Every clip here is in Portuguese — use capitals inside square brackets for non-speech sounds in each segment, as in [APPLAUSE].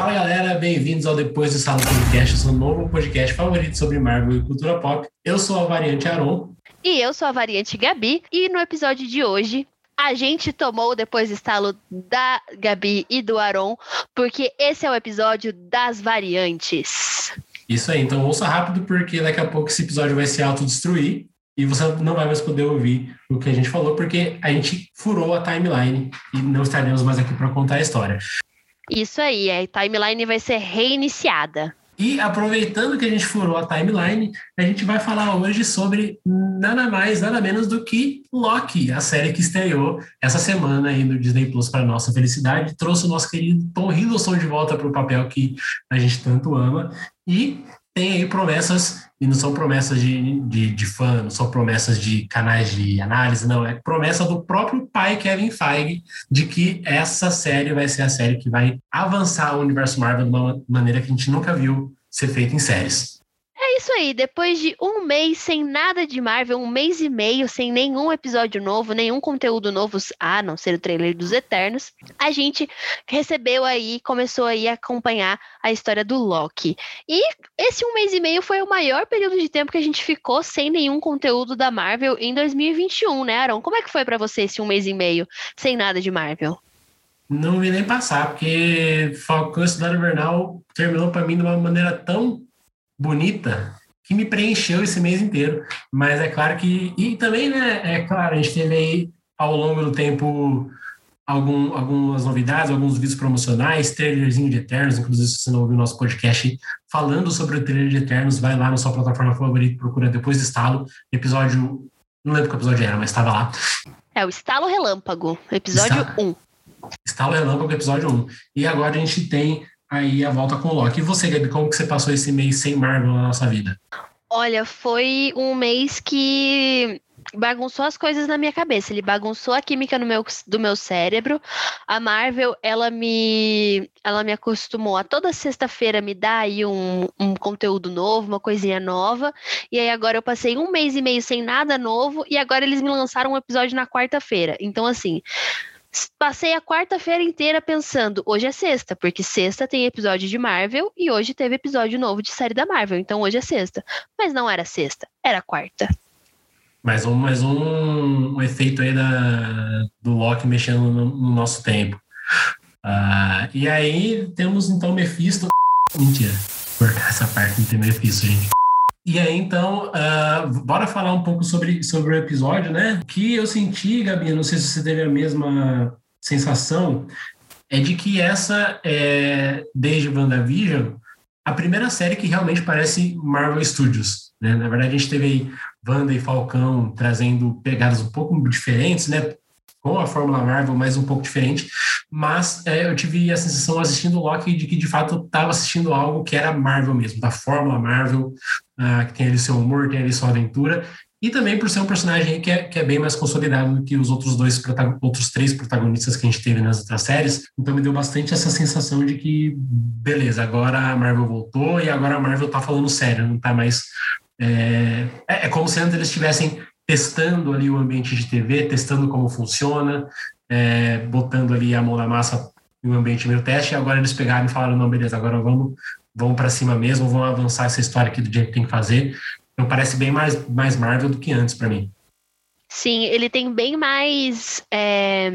Fala galera, bem-vindos ao Depois do Sala Podcast, seu novo podcast favorito sobre Marvel e cultura pop. Eu sou a variante Aron. E eu sou a variante Gabi. E no episódio de hoje, a gente tomou depois do estalo da Gabi e do Aron, porque esse é o episódio das variantes. Isso aí, então ouça rápido, porque daqui a pouco esse episódio vai se autodestruir e você não vai mais poder ouvir o que a gente falou, porque a gente furou a timeline e não estaremos mais aqui para contar a história. Isso aí, a timeline vai ser reiniciada. E aproveitando que a gente furou a timeline, a gente vai falar hoje sobre nada mais, nada menos do que Loki, a série que estreou essa semana aí no Disney Plus para nossa felicidade, trouxe o nosso querido Tom Hiddleston de volta para o papel que a gente tanto ama e tem aí promessas, e não são promessas de, de, de fã, não são promessas de canais de análise, não, é promessa do próprio pai Kevin Feige de que essa série vai ser a série que vai avançar o universo Marvel de uma maneira que a gente nunca viu ser feita em séries. Isso aí, depois de um mês sem nada de Marvel, um mês e meio sem nenhum episódio novo, nenhum conteúdo novo, a não ser o trailer dos Eternos, a gente recebeu aí, começou aí a acompanhar a história do Loki. E esse um mês e meio foi o maior período de tempo que a gente ficou sem nenhum conteúdo da Marvel em 2021, né, Aaron? Como é que foi para você esse um mês e meio sem nada de Marvel? Não vi nem passar, porque Falcão Cidade Invernal terminou para mim de uma maneira tão bonita que me preencheu esse mês inteiro. Mas é claro que. E também, né? É claro, a gente teve aí ao longo do tempo algum, algumas novidades, alguns vídeos promocionais, trailerzinho de Eternos. Inclusive, se você não ouviu o nosso podcast falando sobre o trailer de Eternos, vai lá na sua plataforma favorita, procura depois do estalo, episódio. Não lembro qual episódio era, mas estava lá. É o Estalo Relâmpago, episódio Está... 1. Estalo Relâmpago, episódio 1. E agora a gente tem aí a volta com o Loki. E você, Gabi, como que você passou esse mês sem Marvel na nossa vida? Olha, foi um mês que bagunçou as coisas na minha cabeça. Ele bagunçou a química no meu, do meu cérebro. A Marvel, ela me, ela me acostumou a toda sexta-feira me dar aí um, um conteúdo novo, uma coisinha nova. E aí agora eu passei um mês e meio sem nada novo e agora eles me lançaram um episódio na quarta-feira. Então, assim, Passei a quarta-feira inteira pensando, hoje é sexta, porque sexta tem episódio de Marvel e hoje teve episódio novo de série da Marvel, então hoje é sexta. Mas não era sexta, era quarta. Mais um, mais um, um efeito aí da, do Loki mexendo no, no nosso tempo. Uh, e aí temos então Mephisto. Mentira, cortar essa parte não tem Mephisto, gente. E aí, então, uh, bora falar um pouco sobre, sobre o episódio, né? O que eu senti, Gabi, não sei se você teve a mesma sensação, é de que essa é, desde WandaVision, a primeira série que realmente parece Marvel Studios. Né? Na verdade, a gente teve aí Wanda e Falcão trazendo pegadas um pouco diferentes, né? com a Fórmula Marvel, mas um pouco diferente. Mas é, eu tive a sensação assistindo Loki de que de fato estava assistindo algo que era Marvel mesmo, da Fórmula Marvel, uh, que tem ali seu humor, tem ali sua aventura. E também por ser um personagem que é, que é bem mais consolidado do que os outros dois, outros três protagonistas que a gente teve nas outras séries. Então me deu bastante essa sensação de que, beleza, agora a Marvel voltou e agora a Marvel tá falando sério, não tá mais. É, é, é como se antes eles estivessem testando ali o ambiente de TV, testando como funciona, é, botando ali a mão na massa em um ambiente meio teste, e agora eles pegaram e falaram, não, beleza, agora vamos, vamos para cima mesmo, vamos avançar essa história aqui do jeito que tem que fazer. Então parece bem mais, mais Marvel do que antes para mim. Sim, ele tem bem mais... É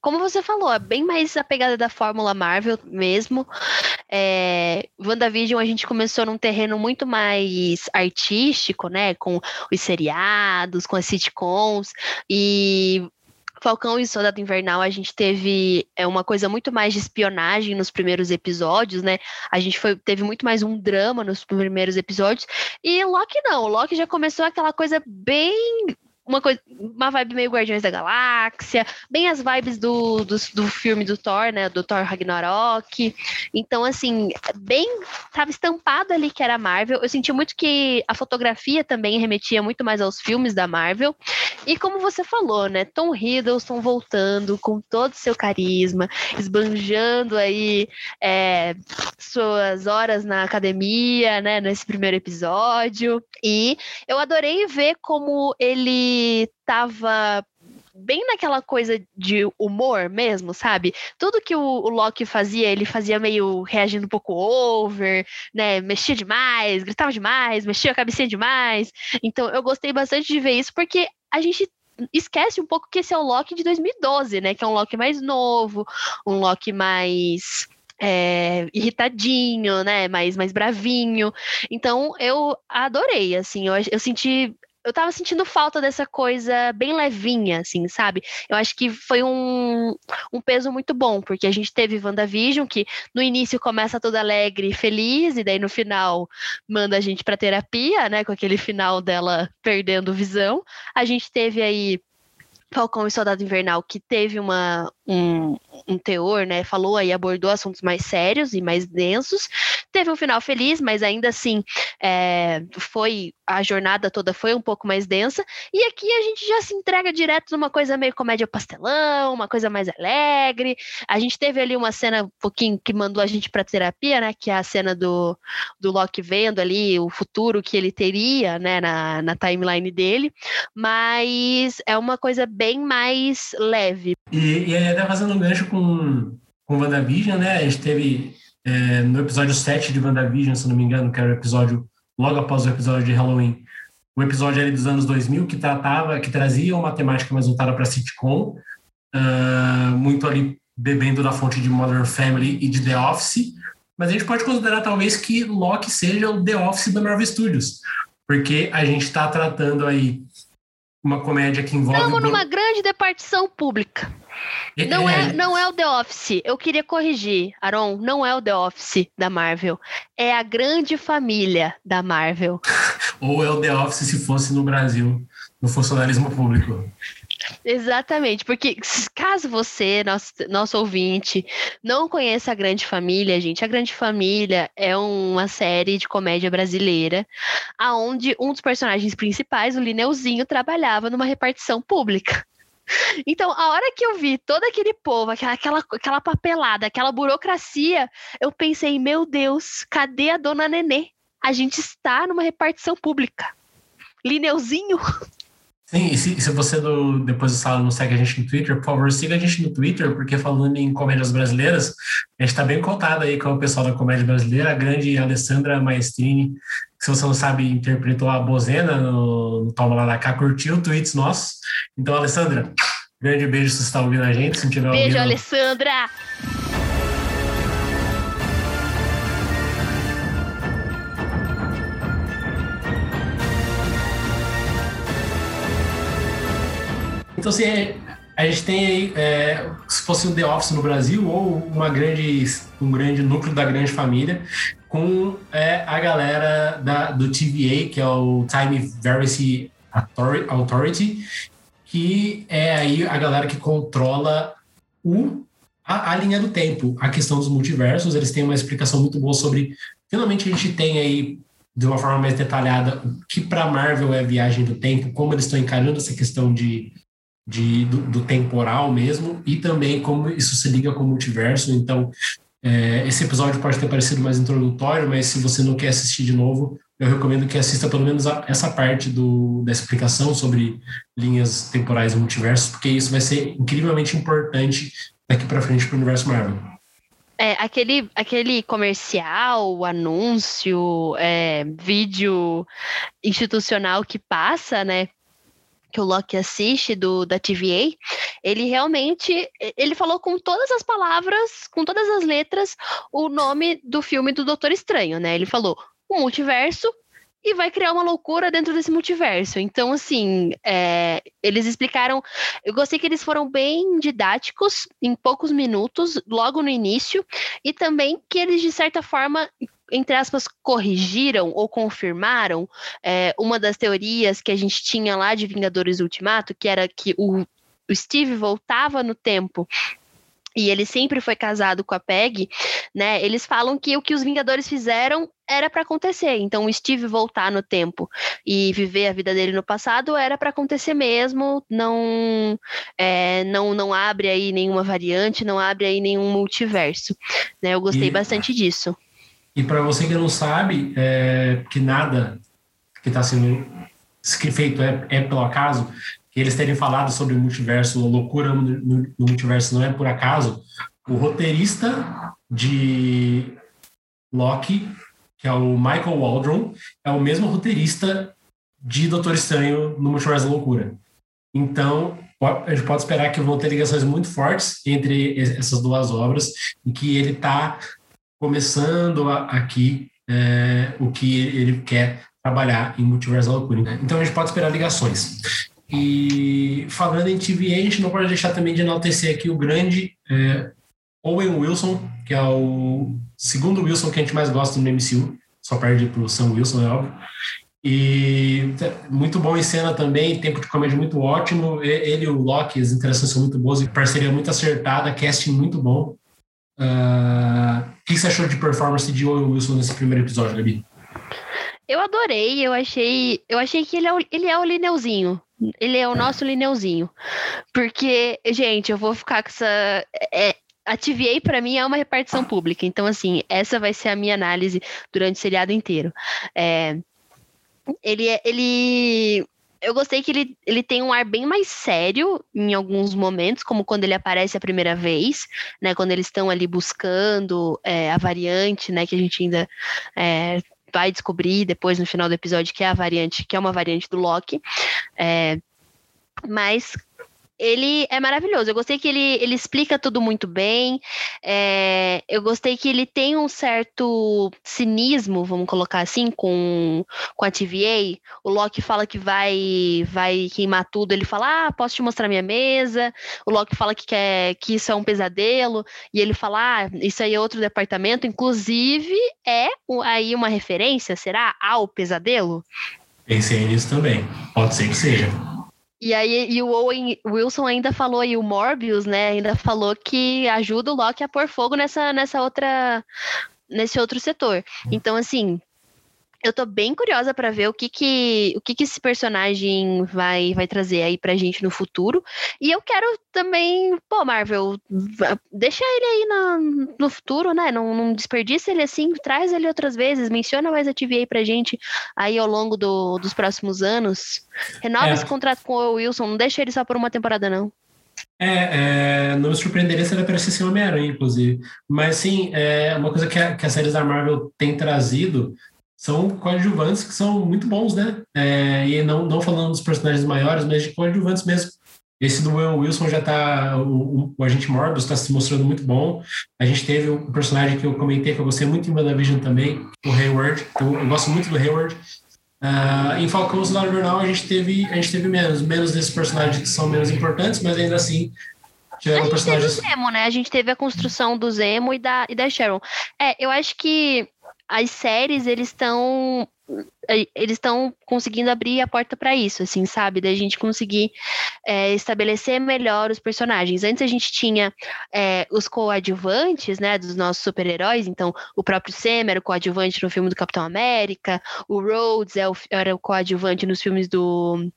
como você falou, é bem mais a pegada da Fórmula Marvel mesmo. É, WandaVision a gente começou num terreno muito mais artístico, né? Com os seriados, com as sitcoms. E Falcão e Soldado Invernal, a gente teve é, uma coisa muito mais de espionagem nos primeiros episódios, né? A gente foi, teve muito mais um drama nos primeiros episódios. E Loki não, Loki já começou aquela coisa bem uma coisa, uma vibe meio Guardiões da Galáxia, bem as vibes do, do, do, filme do Thor, né? Do Thor Ragnarok. Então, assim, bem. Tava estampado ali que era Marvel. Eu senti muito que a fotografia também remetia muito mais aos filmes da Marvel. E como você falou, né? Tom Hiddleston voltando com todo o seu carisma, esbanjando aí é, suas horas na academia, né? Nesse primeiro episódio. E eu adorei ver como ele estava bem naquela coisa de humor mesmo, sabe? Tudo que o, o Loki fazia, ele fazia meio reagindo um pouco over, né? Mexia demais, gritava demais, mexia a cabecinha demais. Então eu gostei bastante de ver isso, porque a gente esquece um pouco que esse é o Loki de 2012, né? Que é um Loki mais novo, um Loki mais é, irritadinho, né? Mais, mais bravinho. Então eu adorei, assim, eu, eu senti eu tava sentindo falta dessa coisa bem levinha, assim, sabe? Eu acho que foi um, um peso muito bom, porque a gente teve WandaVision, que no início começa toda alegre e feliz, e daí no final manda a gente pra terapia, né? Com aquele final dela perdendo visão. A gente teve aí Falcão e Soldado Invernal, que teve uma, um, um teor, né? Falou aí, abordou assuntos mais sérios e mais densos. Teve um final feliz, mas ainda assim é, foi a jornada toda foi um pouco mais densa. E aqui a gente já se entrega direto numa coisa meio comédia pastelão, uma coisa mais alegre. A gente teve ali uma cena um pouquinho que mandou a gente para terapia, né? Que é a cena do, do Loki vendo ali o futuro que ele teria, né? Na, na timeline dele. Mas é uma coisa bem mais leve. E, e até fazendo um gancho com, com WandaVision, né? A gente teve é, no episódio 7 de WandaVision, se não me engano, que era o episódio logo após o episódio de Halloween, o episódio ali dos anos 2000 que tratava, que trazia uma temática mais voltada para sitcom, uh, muito ali bebendo da fonte de Modern Family e de The Office, mas a gente pode considerar talvez que Loki seja o The Office da Marvel Studios, porque a gente está tratando aí uma comédia que envolve. Estamos numa grande departição pública. Não é, não é o The Office. Eu queria corrigir, Aaron. Não é o The Office da Marvel. É a grande família da Marvel. [LAUGHS] Ou é o The Office se fosse no Brasil, no funcionalismo público. Exatamente, porque caso você, nosso, nosso ouvinte, não conheça a Grande Família, gente, a Grande Família é uma série de comédia brasileira, aonde um dos personagens principais, o Lineuzinho, trabalhava numa repartição pública. Então, a hora que eu vi todo aquele povo, aquela, aquela, papelada, aquela burocracia, eu pensei, meu Deus, cadê a dona Nenê? A gente está numa repartição pública. Lineuzinho [LAUGHS] Sim, e se, se você do, depois do sala não segue a gente no Twitter, por favor, siga a gente no Twitter, porque falando em comédias brasileiras, a gente está bem contado aí com o pessoal da comédia brasileira, a grande Alessandra Maestrini, que se você não sabe, interpretou a Bozena no, no Toma Lá da Cá, curtiu tweets nossos. Então, Alessandra, grande beijo se você está ouvindo a gente. Se não tiver beijo, ouvindo, Alessandra! Então, assim, é, a gente tem aí, é, se fosse um The Office no Brasil, ou uma grande, um grande núcleo da grande família, com é, a galera da, do TVA, que é o Time Variety Authority, que é aí a galera que controla o, a, a, linha do tempo, a questão dos multiversos. Eles têm uma explicação muito boa sobre. Finalmente a gente tem aí, de uma forma mais detalhada, o que para Marvel é viagem do tempo, como eles estão encarando essa questão de de, do, do, temporal mesmo e também como isso se liga com o multiverso. Então, é, esse episódio pode ter parecido mais introdutório, mas se você não quer assistir de novo, eu recomendo que assista pelo menos a, essa parte do, da explicação sobre linhas temporais e multiversos, porque isso vai ser incrivelmente importante daqui para frente para o universo Marvel. É, aquele, aquele comercial, anúncio, é, vídeo institucional que passa, né, que o Loki assiste do da TVA, ele realmente ele falou com todas as palavras, com todas as letras, o nome do filme do Doutor Estranho, né? Ele falou o multiverso e vai criar uma loucura dentro desse multiverso. Então, assim, é, eles explicaram. Eu gostei que eles foram bem didáticos em poucos minutos, logo no início, e também que eles, de certa forma, entre aspas, corrigiram ou confirmaram é, uma das teorias que a gente tinha lá de Vingadores Ultimato, que era que o, o Steve voltava no tempo e ele sempre foi casado com a Peg, né? Eles falam que o que os Vingadores fizeram era para acontecer. Então, o Steve voltar no tempo e viver a vida dele no passado era para acontecer mesmo. Não, é, não, não abre aí nenhuma variante, não abre aí nenhum multiverso. Né? Eu gostei e, bastante disso. E para você que não sabe, é, que nada que está sendo feito é, é pelo acaso, que eles terem falado sobre o multiverso, loucura no, no multiverso não é por acaso. O roteirista de Loki, que é o Michael Waldron, é o mesmo roteirista de Doutor Estranho no Multiverso da Loucura. Então, a gente pode esperar que vão ter ligações muito fortes entre essas duas obras e que ele está começando a, aqui é, o que ele quer trabalhar em Multiverso da Loucura. Né? Então, a gente pode esperar ligações. E falando em TVA, a gente não pode deixar também de enaltecer aqui o grande é, Owen Wilson, que é o segundo Wilson que a gente mais gosta no MCU, só perde para o Sam Wilson, é óbvio. E muito bom em cena também, tempo de comédia muito ótimo. Ele e o Loki, as interações são muito boas, parceria muito acertada, casting muito bom. Uh, o que você achou de performance de Owen Wilson nesse primeiro episódio, Gabi? Eu adorei, eu achei, eu achei que ele é o, ele é o Lineuzinho. Ele é o nosso Lineuzinho. Porque, gente, eu vou ficar com essa. É, a TVA para mim é uma repartição pública, então assim, essa vai ser a minha análise durante o seriado inteiro. É, ele, é, ele, eu gostei que ele, ele tem um ar bem mais sério em alguns momentos, como quando ele aparece a primeira vez, né? Quando eles estão ali buscando é, a variante, né? Que a gente ainda é, vai descobrir depois no final do episódio que é a variante, que é uma variante do Loki. É, mas ele é maravilhoso. Eu gostei que ele, ele explica tudo muito bem. É, eu gostei que ele tem um certo cinismo, vamos colocar assim, com, com a TVA. O Loki fala que vai vai queimar tudo. Ele fala: Ah, posso te mostrar minha mesa. O Loki fala que quer que isso é um pesadelo. E ele fala: Ah, isso aí é outro departamento. Inclusive, é aí uma referência, será? Ao pesadelo? Pensei nisso também. Pode ser que seja. E aí, e o Owen Wilson ainda falou, e o Morbius, né, ainda falou que ajuda o Loki a pôr fogo nessa, nessa outra, nesse outro setor. Então, assim, eu tô bem curiosa para ver o que que, o que que esse personagem vai, vai trazer aí pra gente no futuro. E eu quero também, pô, Marvel, deixa ele aí no, no futuro, né? Não, não desperdiça ele assim, traz ele outras vezes, menciona mais a TV aí pra gente aí ao longo do, dos próximos anos. Renova é. esse contrato com o Wilson, não deixa ele só por uma temporada, não. É, é, não me surpreenderia se ele aparecesse em Homem-Aranha, inclusive. Mas, sim, é uma coisa que, a, que as séries da Marvel têm trazido são coadjuvantes que são muito bons, né? É, e não, não falando dos personagens maiores, mas de coadjuvantes mesmo. Esse do Will Wilson já tá. O, o Agente Morbius está se mostrando muito bom. A gente teve um personagem que eu comentei que eu gostei muito em WandaVision também, o Hayward. Eu, eu gosto muito do Hayward. Uh, em Falcão Soldado Invernal a gente teve a gente teve menos menos desses personagens que são menos importantes, mas ainda assim tiveram a personagens. Teve o Zemo, né? A gente teve a construção do Zemo e da e da Sharon. É, eu acho que as séries, eles estão eles estão conseguindo abrir a porta para isso, assim, sabe? Da gente conseguir é, estabelecer melhor os personagens. Antes a gente tinha é, os coadjuvantes, né, dos nossos super-heróis. Então, o próprio Sam era o coadjuvante no filme do Capitão América, o Rhodes é era o coadjuvante nos filmes do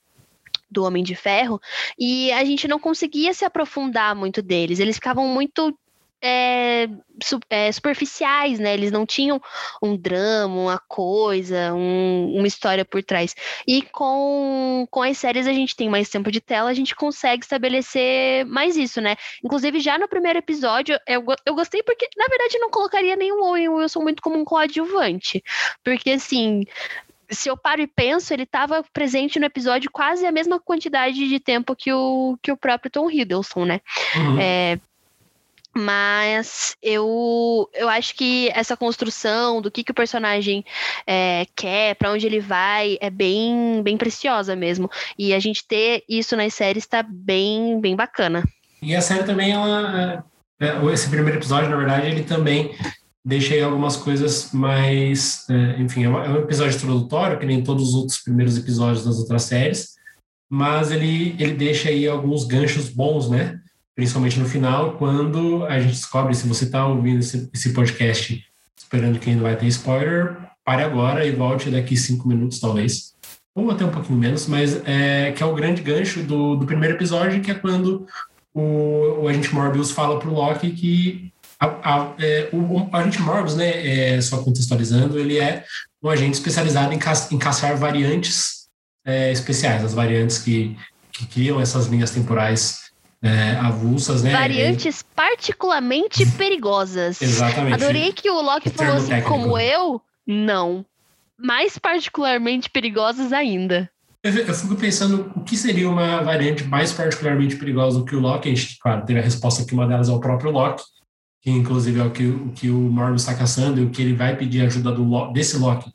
do Homem de Ferro, e a gente não conseguia se aprofundar muito deles. Eles ficavam muito é, su, é, superficiais, né? Eles não tinham um drama, uma coisa, um, uma história por trás. E com, com as séries a gente tem mais tempo de tela, a gente consegue estabelecer mais isso, né? Inclusive, já no primeiro episódio, eu, eu gostei porque, na verdade, não colocaria nenhum Owen Wilson muito como um coadjuvante. Porque, assim, se eu paro e penso, ele estava presente no episódio quase a mesma quantidade de tempo que o, que o próprio Tom Hiddleston, né? Uhum. É, mas eu, eu acho que essa construção do que, que o personagem é, quer, para onde ele vai, é bem, bem preciosa mesmo. E a gente ter isso nas séries está bem, bem bacana. E a série também, ela, é, é, esse primeiro episódio, na verdade, ele também deixa aí algumas coisas mais. É, enfim, é um episódio introdutório, que nem todos os outros primeiros episódios das outras séries, mas ele, ele deixa aí alguns ganchos bons, né? Principalmente no final, quando a gente descobre, se você está ouvindo esse, esse, podcast esperando que ainda vai ter spoiler, pare agora e volte daqui cinco minutos, talvez. Ou até um pouquinho menos, mas é, que é o grande gancho do, do primeiro episódio, que é quando o, o agente Morbius fala para o Loki que a, a, é, o, o, agente Morbius, né, é, só contextualizando, ele é um agente especializado em, ca, em caçar variantes é, especiais, as variantes que que criam essas linhas temporais é, avulsas, né? Variantes é... particularmente [LAUGHS] perigosas. Exatamente. Adorei que o Loki falou assim, técnico. como eu, não. Mais particularmente perigosas ainda. Eu, eu, fico pensando o que seria uma variante mais particularmente perigosa do que o Loki. A gente, claro, teve a resposta que uma delas é o próprio Loki, que inclusive é o que o, que o Morbius está caçando e o que ele vai pedir ajuda do, desse Loki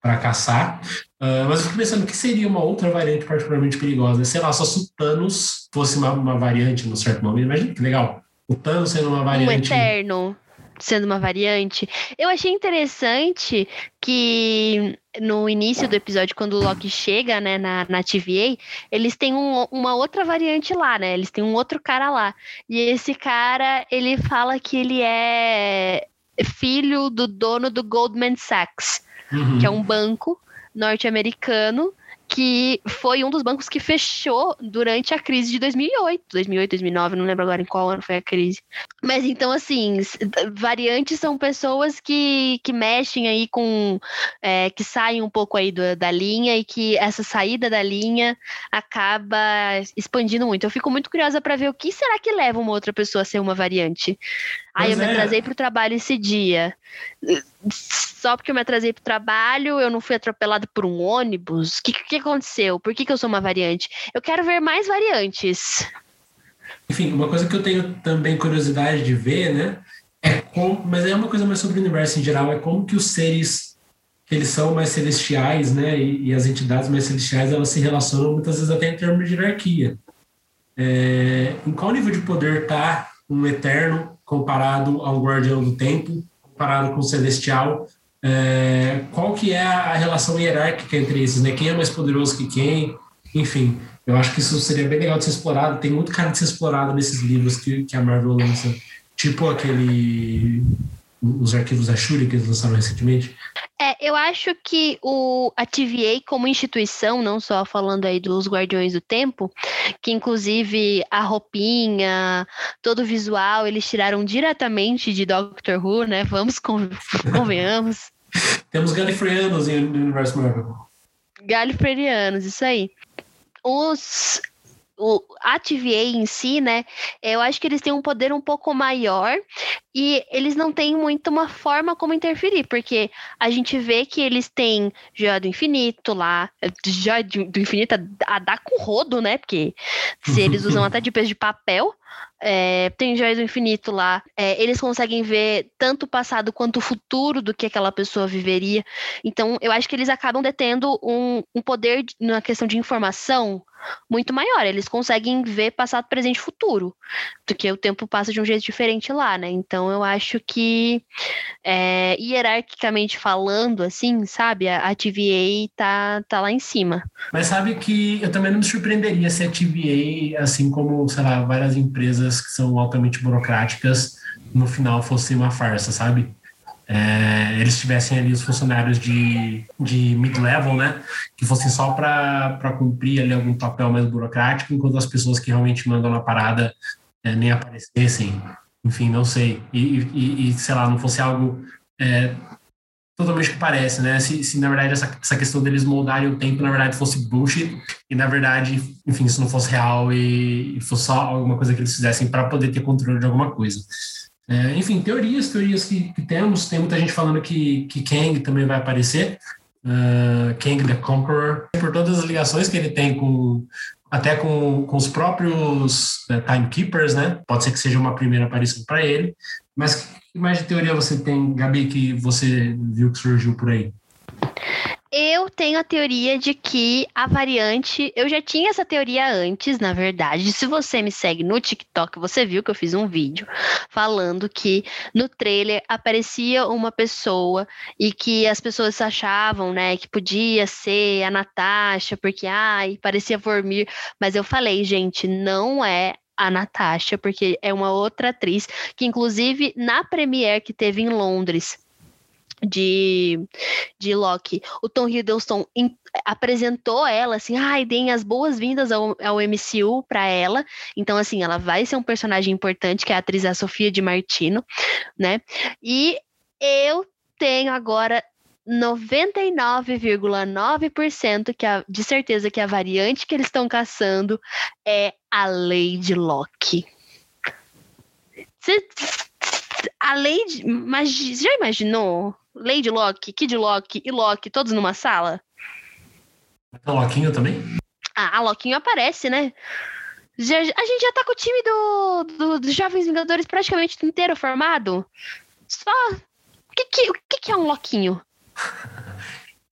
para caçar. Uh, mas eu fico pensando que seria uma outra variante particularmente perigosa. Sei lá, só se o Thanos fosse uma, uma variante no certo momento. Imagina que legal. O Thanos sendo uma variante. Um eterno sendo uma variante. Eu achei interessante que no início do episódio, quando o Loki chega, né, na, na TVA, eles têm um, uma outra variante lá, né? Eles têm um outro cara lá. E esse cara, ele fala que ele é filho do dono do Goldman Sachs uhum. que é um banco norte-americano que foi um dos bancos que fechou durante a crise de 2008, 2008, 2009, não lembro agora em qual ano foi a crise. Mas então, assim, variantes são pessoas que, que mexem aí com, é, que saem um pouco aí do, da linha e que essa saída da linha acaba expandindo muito. Eu fico muito curiosa para ver o que será que leva uma outra pessoa a ser uma variante. Aí eu me é. atrasei para o trabalho esse dia. Só porque eu me atrasei para o trabalho, eu não fui atropelado por um ônibus. O que, que aconteceu? Por que, que eu sou uma variante? Eu quero ver mais variantes. Enfim, uma coisa que eu tenho também curiosidade de ver, né? É como, mas é uma coisa mais sobre o universo em geral, é como que os seres que eles são mais celestiais, né? E, e as entidades mais celestiais elas se relacionam muitas vezes até em termos de hierarquia. É, em qual nível de poder está um eterno comparado ao guardião do tempo, comparado com o celestial, é, qual que é a relação hierárquica entre esses, né? Quem é mais poderoso que quem? Enfim, eu acho que isso seria bem legal de ser explorado. Tem muito cara de ser explorado nesses livros que, que a Marvel lança, tipo aquele os arquivos da Shuri que eles lançaram recentemente? Eu acho que o, a TVA como instituição, não só falando aí dos Guardiões do Tempo, que inclusive a roupinha, todo o visual, eles tiraram diretamente de Doctor Who, né? Vamos, [LAUGHS] convenhamos. Temos galifreanos no universo Marvel. Galifreanos, isso aí. Os o, a TVA em si, né? Eu acho que eles têm um poder um pouco maior e eles não têm muito uma forma como interferir, porque a gente vê que eles têm Joia do Infinito lá, Joia do Infinito a, a dar com rodo, né? Porque se eles usam até de peso de papel, é, tem Joias do Infinito lá. É, eles conseguem ver tanto o passado quanto o futuro do que aquela pessoa viveria. Então, eu acho que eles acabam detendo um, um poder na questão de informação muito maior. Eles conseguem ver passado, presente e futuro, porque o tempo passa de um jeito diferente lá, né? Então eu acho que é, hierarquicamente falando, assim, sabe, a, a TVA tá, tá lá em cima. Mas sabe que eu também não me surpreenderia se a TVA, assim como, sei lá, várias empresas que são altamente burocráticas, no final fosse uma farsa, sabe? é, eles tivessem ali os funcionários de, de mid-level, né, que fossem só para cumprir ali algum papel mais burocrático, enquanto as pessoas que realmente mandam na parada é, nem aparecessem, enfim, não sei, e, e, e, sei lá, não fosse algo é, totalmente que parece, né, se, se na verdade essa, essa questão deles moldarem o tempo, na verdade, fosse bullshit, e na verdade, enfim, isso não fosse real e, e fosse só alguma coisa que eles fizessem para poder ter controle de alguma coisa. É, enfim, teorias, teorias que, que, temos. Tem muita gente falando que, que Kang também vai aparecer. Uh, Kang the Conqueror, por todas as ligações que ele tem com até com, com os próprios uh, Timekeepers, né? Pode ser que seja uma primeira aparição para ele. Mas que mais de teoria você tem, Gabi, que você viu que surgiu por aí? Eu tenho a teoria de que a variante. Eu já tinha essa teoria antes, na verdade. Se você me segue no TikTok, você viu que eu fiz um vídeo falando que no trailer aparecia uma pessoa e que as pessoas achavam, né, que podia ser a Natasha, porque, ai, parecia Vormir. Mas eu falei, gente, não é a Natasha, porque é uma outra atriz que, inclusive, na premiere que teve em Londres de, de Loki, o Tom Hiddleston apresentou ela assim, ai, deem as boas-vindas ao, ao MCU para ela. Então, assim, ela vai ser um personagem importante, que é a atriz a Sofia de Martino, né? E eu tenho agora 99,9% que de certeza que a variante que eles estão caçando é a Lady Locke. Cê, a Lady. Mas já imaginou? Lady Locke, Kid Locke e Locke todos numa sala? A Loquinho também? Ah, a Loquinho aparece, né? Já, a gente já tá com o time do, do, dos Jovens Vingadores praticamente inteiro formado. Só. O que, que, o que, que é um Loquinho? [LAUGHS]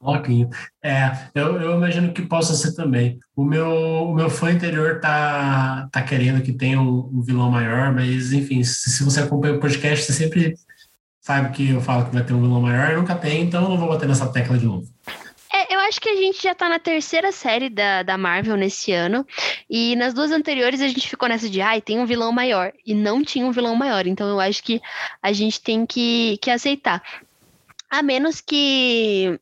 Loquinho. É, eu, eu imagino que possa ser também. O meu, o meu fã interior tá, tá querendo que tenha um, um vilão maior, mas enfim, se, se, você acompanha o podcast, você sempre sabe que eu falo que vai ter um vilão maior, nunca tem, então eu não vou bater nessa tecla de novo. É, eu acho que a gente já tá na terceira série da, da Marvel nesse ano. E nas duas anteriores a gente ficou nessa de, ai, tem um vilão maior. E não tinha um vilão maior. Então eu acho que a gente tem que, que aceitar. A menos que.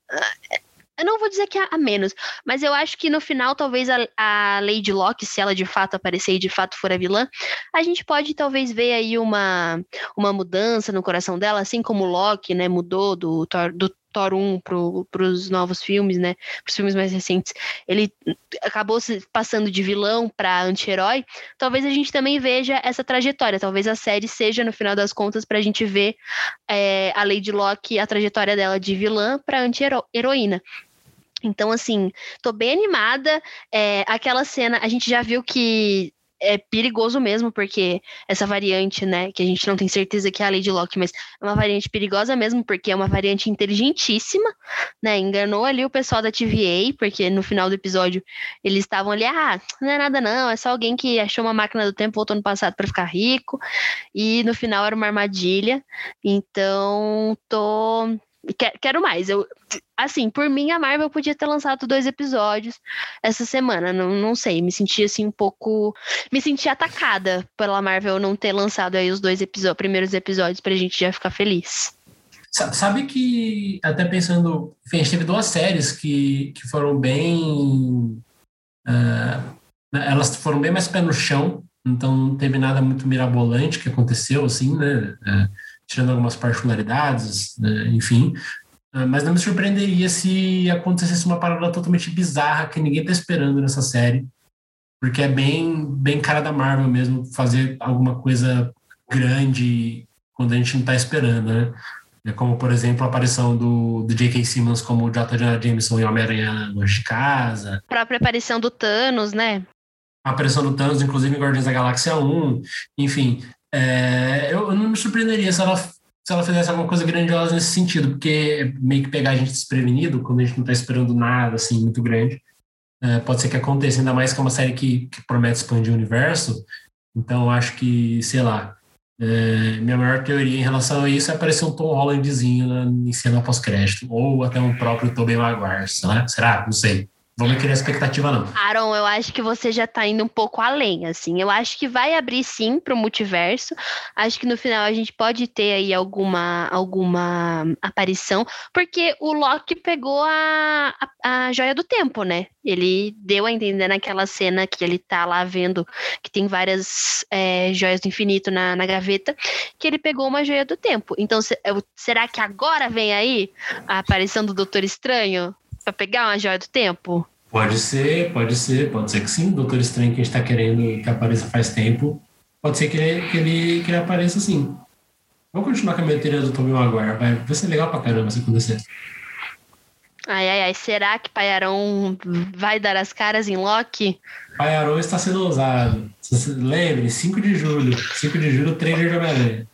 Eu não vou dizer que a menos, mas eu acho que no final, talvez a, a Lady Locke, se ela de fato aparecer e de fato for a vilã, a gente pode talvez ver aí uma, uma mudança no coração dela, assim como Loki, né, mudou do, do Thor 1 para os novos filmes, né? Para os filmes mais recentes, ele acabou passando de vilão para anti-herói. Talvez a gente também veja essa trajetória. Talvez a série seja, no final das contas, para a gente ver é, a Lady Locke, a trajetória dela de vilã para anti-heroína. Então, assim, tô bem animada. É, aquela cena, a gente já viu que é perigoso mesmo, porque essa variante, né, que a gente não tem certeza que é a Lady Locke, mas é uma variante perigosa mesmo, porque é uma variante inteligentíssima, né, enganou ali o pessoal da TVA, porque no final do episódio eles estavam ali, ah, não é nada não, é só alguém que achou uma máquina do tempo, voltou no passado para ficar rico, e no final era uma armadilha, então tô Quero mais. Eu, assim, por mim, a Marvel podia ter lançado dois episódios essa semana. Não, não sei, me senti assim um pouco. Me senti atacada pela Marvel não ter lançado aí os dois episódios, primeiros episódios pra gente já ficar feliz. Sabe que, até pensando, enfim, a gente teve duas séries que, que foram bem. Uh, elas foram bem mais pé no chão, então não teve nada muito mirabolante que aconteceu, assim, né? Uh, tirando algumas particularidades, né, enfim. Ah, mas não me surpreenderia se acontecesse uma parada totalmente bizarra que ninguém está esperando nessa série, porque é bem, bem cara da Marvel mesmo fazer alguma coisa grande quando a gente não está esperando, né? É como, por exemplo, a aparição do, do J.K. Simmons como J. Jonah Jameson em Homem-Aranha Longe de Casa. A própria aparição do Thanos, né? A aparição do Thanos, inclusive em Guardiões da Galáxia 1. Enfim, é, eu, não me surpreenderia se ela, se ela fizesse alguma coisa grandiosa nesse sentido, porque meio que pegar a gente desprevenido, quando a gente não está esperando nada assim muito grande, é, pode ser que aconteça, ainda mais que é uma série que, que promete expandir o universo. Então, acho que, sei lá, é, minha maior teoria em relação a isso é aparecer um Tom Hollandzinho na, em cena pós-crédito, ou até um próprio Tobey Maguire, será? Será? Não sei. Vamos criar expectativa, não. Aaron, eu acho que você já tá indo um pouco além, assim. Eu acho que vai abrir sim para o multiverso. Acho que no final a gente pode ter aí alguma, alguma aparição, porque o Loki pegou a, a, a joia do tempo, né? Ele deu a entender naquela cena que ele tá lá vendo que tem várias é, joias do infinito na, na gaveta, que ele pegou uma joia do tempo. Então, será que agora vem aí a aparição do Doutor Estranho? Pra pegar uma joia do tempo? Pode ser, pode ser, pode ser que sim. Doutor Estranho que a gente tá querendo que apareça faz tempo. Pode ser que ele, que ele, que ele apareça sim. Vamos continuar com a minha teoria do Tobey Maguire. Vai, vai ser legal pra caramba se acontecer. Ai, ai, ai. Será que Paiarão vai dar as caras em Loki? Paiarão está sendo ousado. Lembre, 5 de julho. 5 de julho, trailer de Homem-Aranha.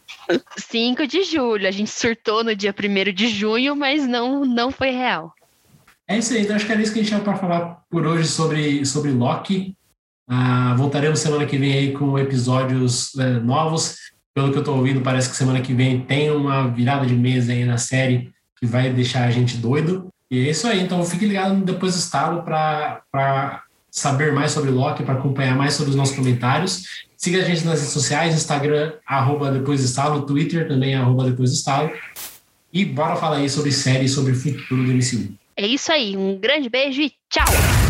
5 de julho. A gente surtou no dia 1 de junho, mas não, não foi real. É isso aí, então acho que era isso que a gente tinha para falar por hoje sobre, sobre Loki. Ah, voltaremos semana que vem aí com episódios é, novos. Pelo que eu estou ouvindo, parece que semana que vem tem uma virada de mesa aí na série que vai deixar a gente doido. E é isso aí, então fique ligado depois do estalo para saber mais sobre Loki, para acompanhar mais sobre os nossos comentários. Siga a gente nas redes sociais, Instagram, arroba depois estalo, Twitter também, arroba depois estalo. E bora falar aí sobre série, sobre o futuro do MCU. É isso aí, um grande beijo e tchau!